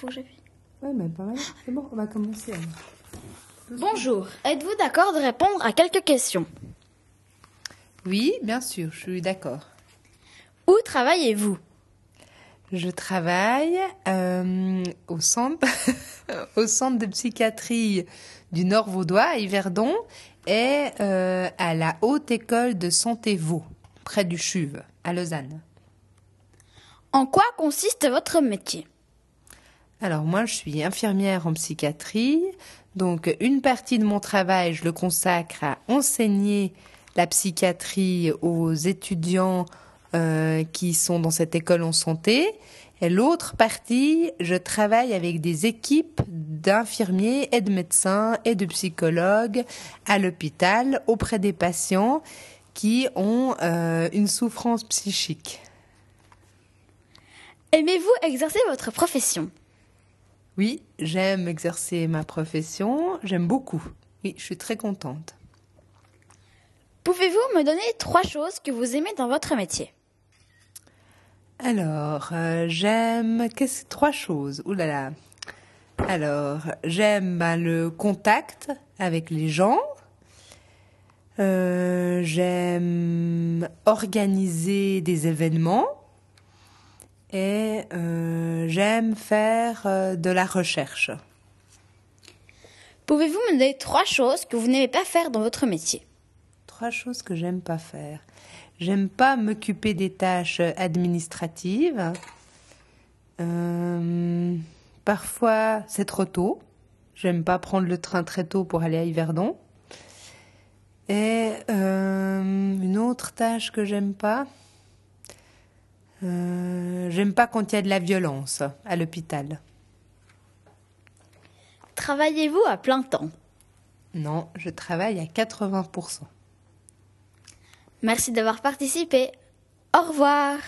Faut que j'appuie. Ouais, mais pas mal. C'est bon, on va commencer. alors. Bonjour. Êtes-vous d'accord de répondre à quelques questions? Oui, bien sûr, je suis d'accord. Où travaillez-vous? Je travaille euh, au centre, au centre de psychiatrie du Nord Vaudois à Yverdon et euh, à la Haute École de Santé Vaud, près du Chuve, à Lausanne. En quoi consiste votre métier? Alors moi, je suis infirmière en psychiatrie, donc une partie de mon travail, je le consacre à enseigner la psychiatrie aux étudiants euh, qui sont dans cette école en santé. Et l'autre partie, je travaille avec des équipes d'infirmiers et de médecins et de psychologues à l'hôpital auprès des patients qui ont euh, une souffrance psychique. Aimez-vous exercer votre profession? Oui, j'aime exercer ma profession, j'aime beaucoup. Oui, je suis très contente. Pouvez-vous me donner trois choses que vous aimez dans votre métier? Alors, euh, j'aime qu'est-ce trois choses? Ouh là là. Alors, j'aime ben, le contact avec les gens. Euh, j'aime organiser des événements et euh, j'aime faire euh, de la recherche. Pouvez-vous me donner trois choses que vous n'aimez pas faire dans votre métier? Trois choses que j'aime pas faire. J'aime pas m'occuper des tâches administratives. Euh, parfois, c'est trop tôt. J'aime pas prendre le train très tôt pour aller à Yverdon. Et euh, une autre tâche que j'aime pas. Euh, j'aime pas quand il y a de la violence à l'hôpital. Travaillez-vous à plein temps? Non, je travaille à 80%. Merci d'avoir participé. Au revoir.